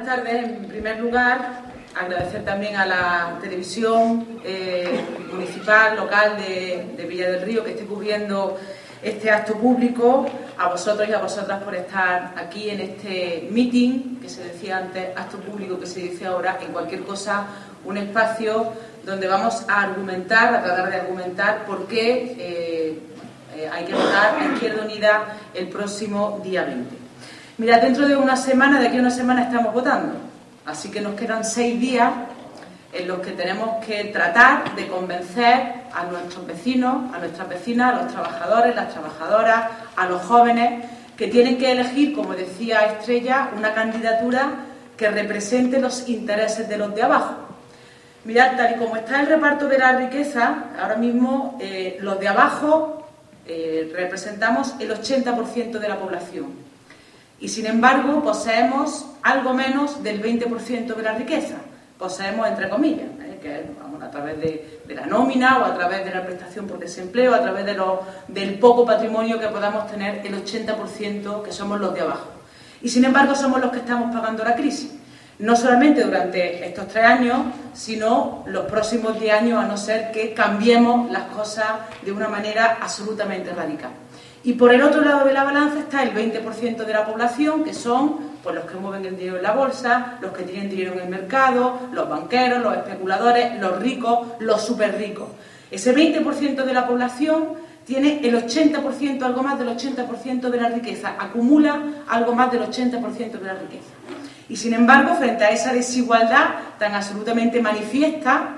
Buenas tardes. En primer lugar, agradecer también a la televisión eh, municipal, local de, Villa del Río que esté cubriendo este acto público, a vosotros y a vosotras por estar aquí en este meeting, que se decía antes, acto público que se dice ahora, en cualquier cosa, un espacio donde vamos a argumentar, a tratar de argumentar por qué eh, eh, hay que votar a Izquierda Unida el próximo día 20. Mira, dentro de una semana, de aquí a una semana estamos votando, así que nos quedan seis días en los que tenemos que tratar de convencer a nuestros vecinos, a nuestras vecinas, a los trabajadores, las trabajadoras, a los jóvenes, que tienen que elegir, como decía Estrella, una candidatura que represente los intereses de los de abajo. Mirad, tal y como está el reparto de la riqueza, ahora mismo eh, los de abajo eh, representamos el 80% de la población y sin embargo poseemos algo menos del 20% de la riqueza. Poseemos, entre comillas, ¿eh? que vamos, a través de, la nómina o a través de la prestación por desempleo, a través de lo, del poco patrimonio que podamos tener el 80% que somos los de abajo. Y sin embargo somos los que estamos pagando la crisis. No solamente durante estos tres años, sino los próximos diez años, a no ser que cambiemos las cosas de una manera absolutamente radical. Y por el otro lado de la balanza está el 20% de la población, que son pues, los que mueven el dinero en la bolsa, los que tienen dinero en el mercado, los banqueros, los especuladores, los ricos, los súper ricos. Ese 20% de la población tiene el 80%, algo más del 80% de la riqueza, acumula algo más del 80% de la riqueza. Y sin embargo, frente a esa desigualdad tan absolutamente manifiesta,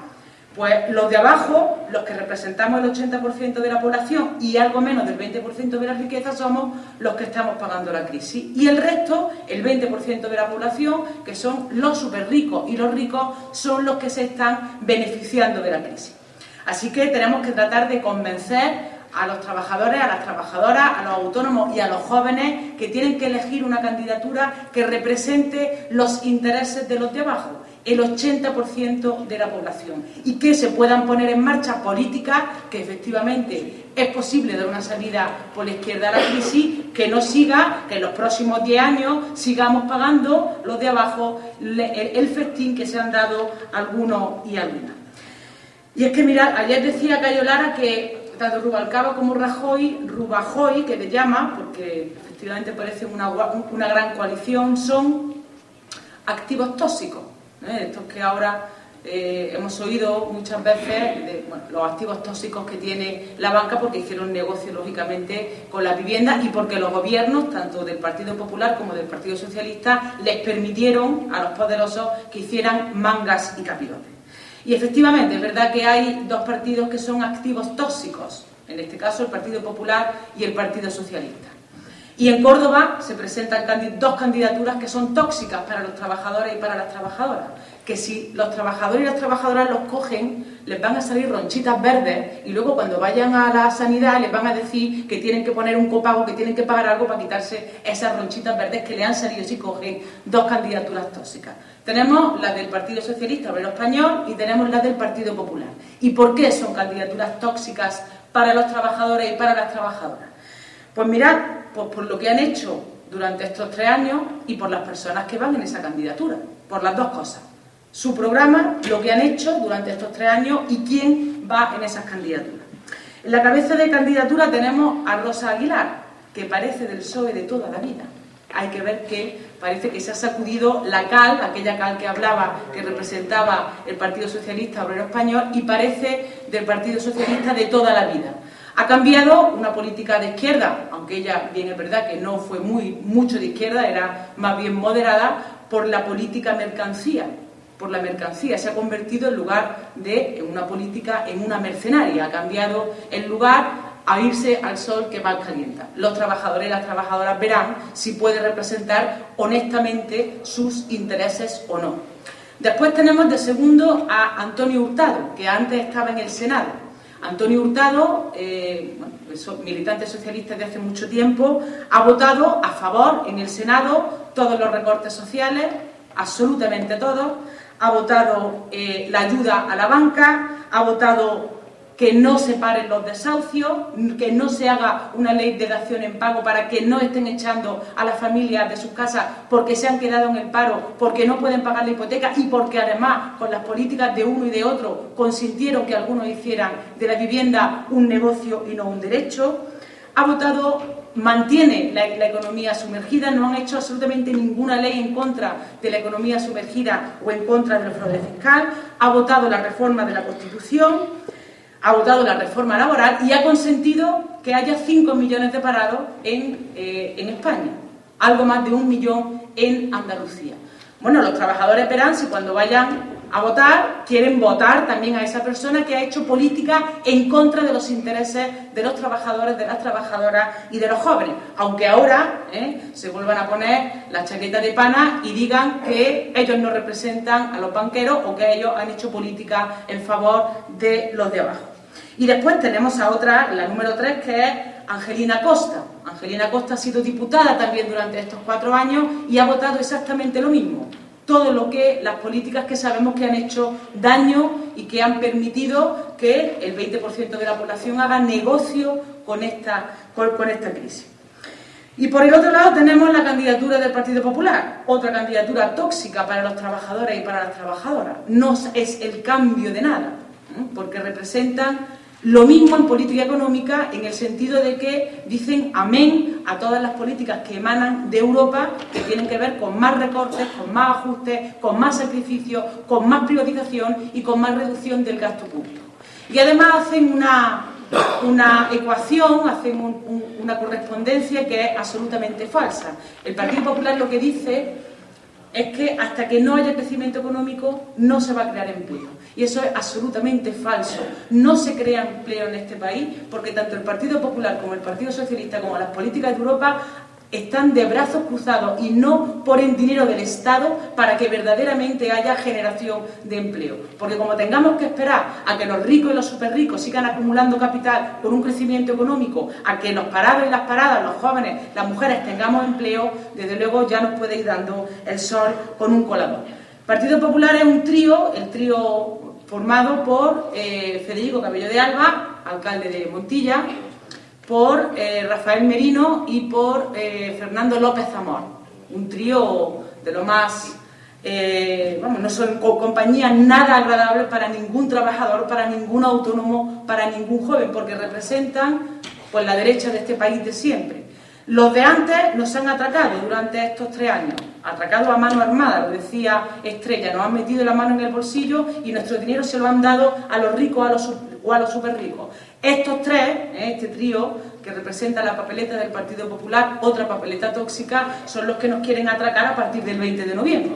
pues los de abajo, los que representamos el 80% de la población y algo menos del 20% de la riqueza, somos los que estamos pagando la crisis. Y el resto, el 20% de la población, que son los súper ricos, y los ricos son los que se están beneficiando de la crisis. Así que tenemos que tratar de convencer a los trabajadores, a las trabajadoras, a los autónomos y a los jóvenes que tienen que elegir una candidatura que represente los intereses de los de abajo el 80% de la población y que se puedan poner en marcha políticas que efectivamente es posible dar una salida por la izquierda a la crisis, que no siga, que en los próximos 10 años sigamos pagando los de abajo el, festín que se han dado algunos y algunas. Y es que, mirad, ayer decía Cayo Lara que tanto Rubalcaba como Rajoy, Rubajoy, que le llama, porque efectivamente parece una, una gran coalición, son activos tóxicos ¿eh? estos que ahora eh, hemos oído muchas veces los activos tóxicos que tiene la banca porque hicieron negocio, lógicamente, con la vivienda y porque los gobiernos, tanto del Partido Popular como del Partido Socialista, les permitieron a los poderosos que hicieran mangas y capirotes. Y efectivamente, es verdad que hay dos partidos que son activos tóxicos, en este caso el Partido Popular y el Partido Socialista. Y en Córdoba se presentan dos candidaturas que son tóxicas para los trabajadores y para las trabajadoras. Que si los trabajadores y las trabajadoras los cogen, les van a salir ronchitas verdes y luego cuando vayan a la sanidad les van a decir que tienen que poner un copago, que tienen que pagar algo para quitarse esas ronchitas verdes que le han salido si cogen dos candidaturas tóxicas. Tenemos la del Partido Socialista Obrero Español y tenemos la del Partido Popular. ¿Y por qué son candidaturas tóxicas para los trabajadores y para las trabajadoras? Pues mirad, pues por lo que han hecho durante estos tres años y por las personas que van en esa candidatura, por las dos cosas. Su programa, lo que han hecho durante estos tres años y quién va en esas candidaturas. En la cabeza de candidatura tenemos a Rosa Aguilar, que parece del PSOE de toda la vida. Hay que ver que parece que se ha sacudido la cal, aquella cal que hablaba, que representaba el Partido Socialista Obrero Español, y parece del Partido Socialista de toda la vida. Ha cambiado una política de izquierda, aunque ella bien es verdad que no fue muy mucho de izquierda, era más bien moderada, por la política mercancía. Por la mercancía se ha convertido en lugar de una política en una mercenaria. Ha cambiado el lugar a irse al sol que más calienta. Los trabajadores y las trabajadoras verán si puede representar honestamente sus intereses o no. Después tenemos de segundo a Antonio Hurtado, que antes estaba en el Senado Antonio Hurtado, eh, militante socialista de hace mucho tiempo, ha votado a favor en el Senado todos los recortes sociales, absolutamente todos, ha votado eh, la ayuda a la banca, ha votado que no se paren los desahucios, que no se haga una ley de dación en pago para que no estén echando a las familias de sus casas porque se han quedado en el paro, porque no pueden pagar la hipoteca y porque además con las políticas de uno y de otro consintieron que algunos hicieran de la vivienda un negocio y no un derecho. Ha votado mantiene la, economía sumergida, no han hecho absolutamente ninguna ley en contra de la economía sumergida o en contra del fraude fiscal, ha votado la reforma de la Constitución, ha votado la reforma laboral y ha consentido que haya 5 millones de parados en, eh, en España, algo más de un millón en Andalucía. Bueno, los trabajadores verán si cuando vayan a votar, quieren votar también a esa persona que ha hecho política en contra de los intereses de los trabajadores, de las trabajadoras y de los jóvenes. Aunque ahora ¿eh? se vuelvan a poner la chaqueta de pana y digan que ellos no representan a los banqueros o que ellos han hecho política en favor de los de abajo. Y después tenemos a otra, la número tres, que es Angelina Costa. Angelina Costa ha sido diputada también durante estos cuatro años y ha votado exactamente lo mismo todo lo que las políticas que sabemos que han hecho daño y que han permitido que el 20% de la población haga negocio con esta, con, esta crisis. Y por el otro lado tenemos la candidatura del Partido Popular, otra candidatura tóxica para los trabajadores y para las trabajadoras. No es el cambio de nada, porque representan lo mismo en política económica en el sentido de que dicen amén a todas las políticas que emanan de Europa que tienen que ver con más recortes, con más ajustes, con más sacrificios, con más privatización y con más reducción del gasto público. Y además hacen una, una ecuación, hacen una correspondencia que es absolutamente falsa. El Partido Popular lo que dice es que hasta que no haya crecimiento económico no se va a crear empleo. Y eso es absolutamente falso. No se crea empleo en este país porque tanto el Partido Popular como el Partido Socialista como las políticas de Europa están de brazos cruzados y no ponen dinero del Estado para que verdaderamente haya generación de empleo. Porque como tengamos que esperar a que los ricos y los superricos sigan acumulando capital por un crecimiento económico, a que los parados y las paradas, los jóvenes, las mujeres tengamos empleo, desde luego ya nos puede ir dando el sol con un colador. Partido Popular es un trío, el trío formado por eh, Federico Cabello de Alba, alcalde de Montilla, por eh, Rafael Merino y por eh, Fernando López Zamor. Un trío de lo más, eh, vamos, no son compañías nada agradables para ningún trabajador, para ningún autónomo, para ningún joven, porque representan pues, la derecha de este país de siempre. Los de antes nos han atracado durante estos tres años, atracado a mano armada, lo decía Estrella, nos han metido la mano en el bolsillo y nuestro dinero se lo han dado a los ricos a los, o a los super ricos. Estos tres, ¿eh? este trío que representa la papeleta del Partido Popular, otra papeleta tóxica, son los que nos quieren atracar a partir del 20 de noviembre.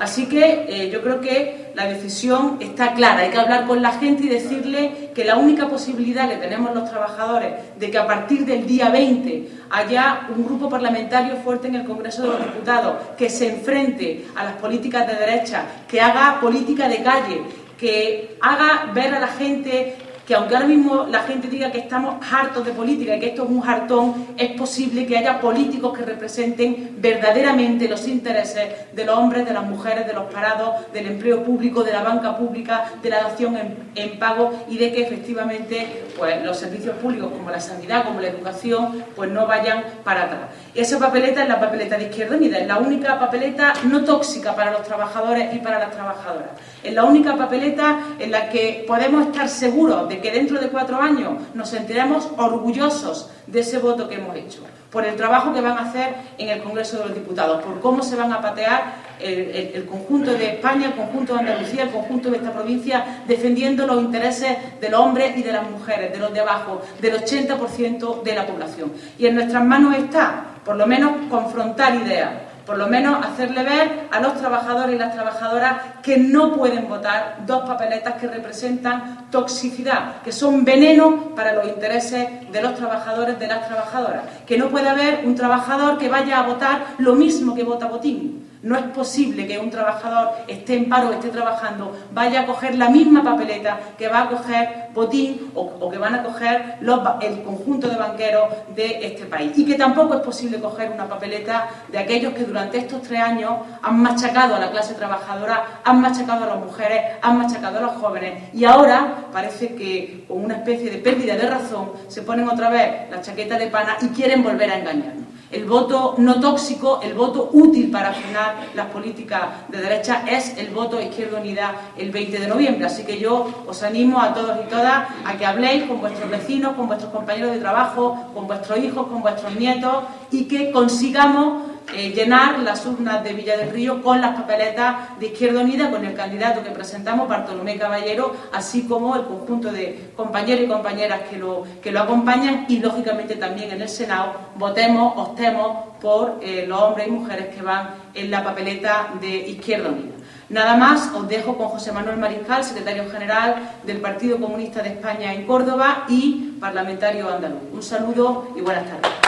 Así que eh, yo creo que la decisión está clara. Hay que hablar con la gente y decirle que la única posibilidad que tenemos los trabajadores de que a partir del día 20 haya un grupo parlamentario fuerte en el Congreso de los Diputados que se enfrente a las políticas de derecha, que haga política de calle, que haga ver a la gente que aunque ahora mismo la gente diga que estamos hartos de política y que esto es un hartón, es posible que haya políticos que representen verdaderamente los intereses de los hombres, de las mujeres, de los parados, del empleo público, de la banca pública, de la dación en, pago y de que efectivamente pues, los servicios públicos como la sanidad, como la educación, pues no vayan para atrás. Esa papeleta es la papeleta de Izquierda Unida, es la única papeleta no tóxica para los trabajadores y para las trabajadoras. Es la única papeleta en la que podemos estar seguros de que dentro de cuatro años nos sentiremos orgullosos de ese voto que hemos hecho, por el trabajo que van a hacer en el Congreso de los Diputados, por cómo se van a patear el, conjunto de España, el conjunto de Andalucía, el conjunto de esta provincia, defendiendo los intereses de los hombres y de las mujeres, de los de abajo, del 80% de la población. Y en nuestras manos está, por lo menos, confrontar ideas por lo menos hacerle ver a los trabajadores y las trabajadoras que no pueden votar dos papeletas que representan toxicidad, que son veneno para los intereses de los trabajadores, de las trabajadoras, que no puede haber un trabajador que vaya a votar lo mismo que vota Botín No es posible que un trabajador esté en paro, esté trabajando, vaya a coger la misma papeleta que va a coger Botín o, que van a coger el conjunto de banqueros de este país. Y que tampoco es posible coger una papeleta de aquellos que durante estos tres años han machacado a la clase trabajadora, han machacado a las mujeres, han machacado a los jóvenes y ahora parece que con una especie de pérdida de razón se ponen otra vez la chaqueta de pana y quieren volver a engañarnos el voto no tóxico, el voto útil para frenar las políticas de derecha es el voto Izquierda Unida el 20 de noviembre. Así que yo os animo a todos y todas a que habléis con vuestros vecinos, con vuestros compañeros de trabajo, con vuestros hijos, con vuestros nietos y que consigamos eh, llenar las urnas de Villa del Río con las papeletas de Izquierda Unida, con el candidato que presentamos, Bartolomé Caballero, así como el conjunto de compañeros y compañeras que lo, que lo acompañan y, lógicamente, también en el Senado votemos, optemos por eh, los hombres y mujeres que van en la papeleta de Izquierda Unida. Nada más, os dejo con José Manuel Mariscal, secretario general del Partido Comunista de España en Córdoba y parlamentario andaluz. Un saludo y buenas tardes.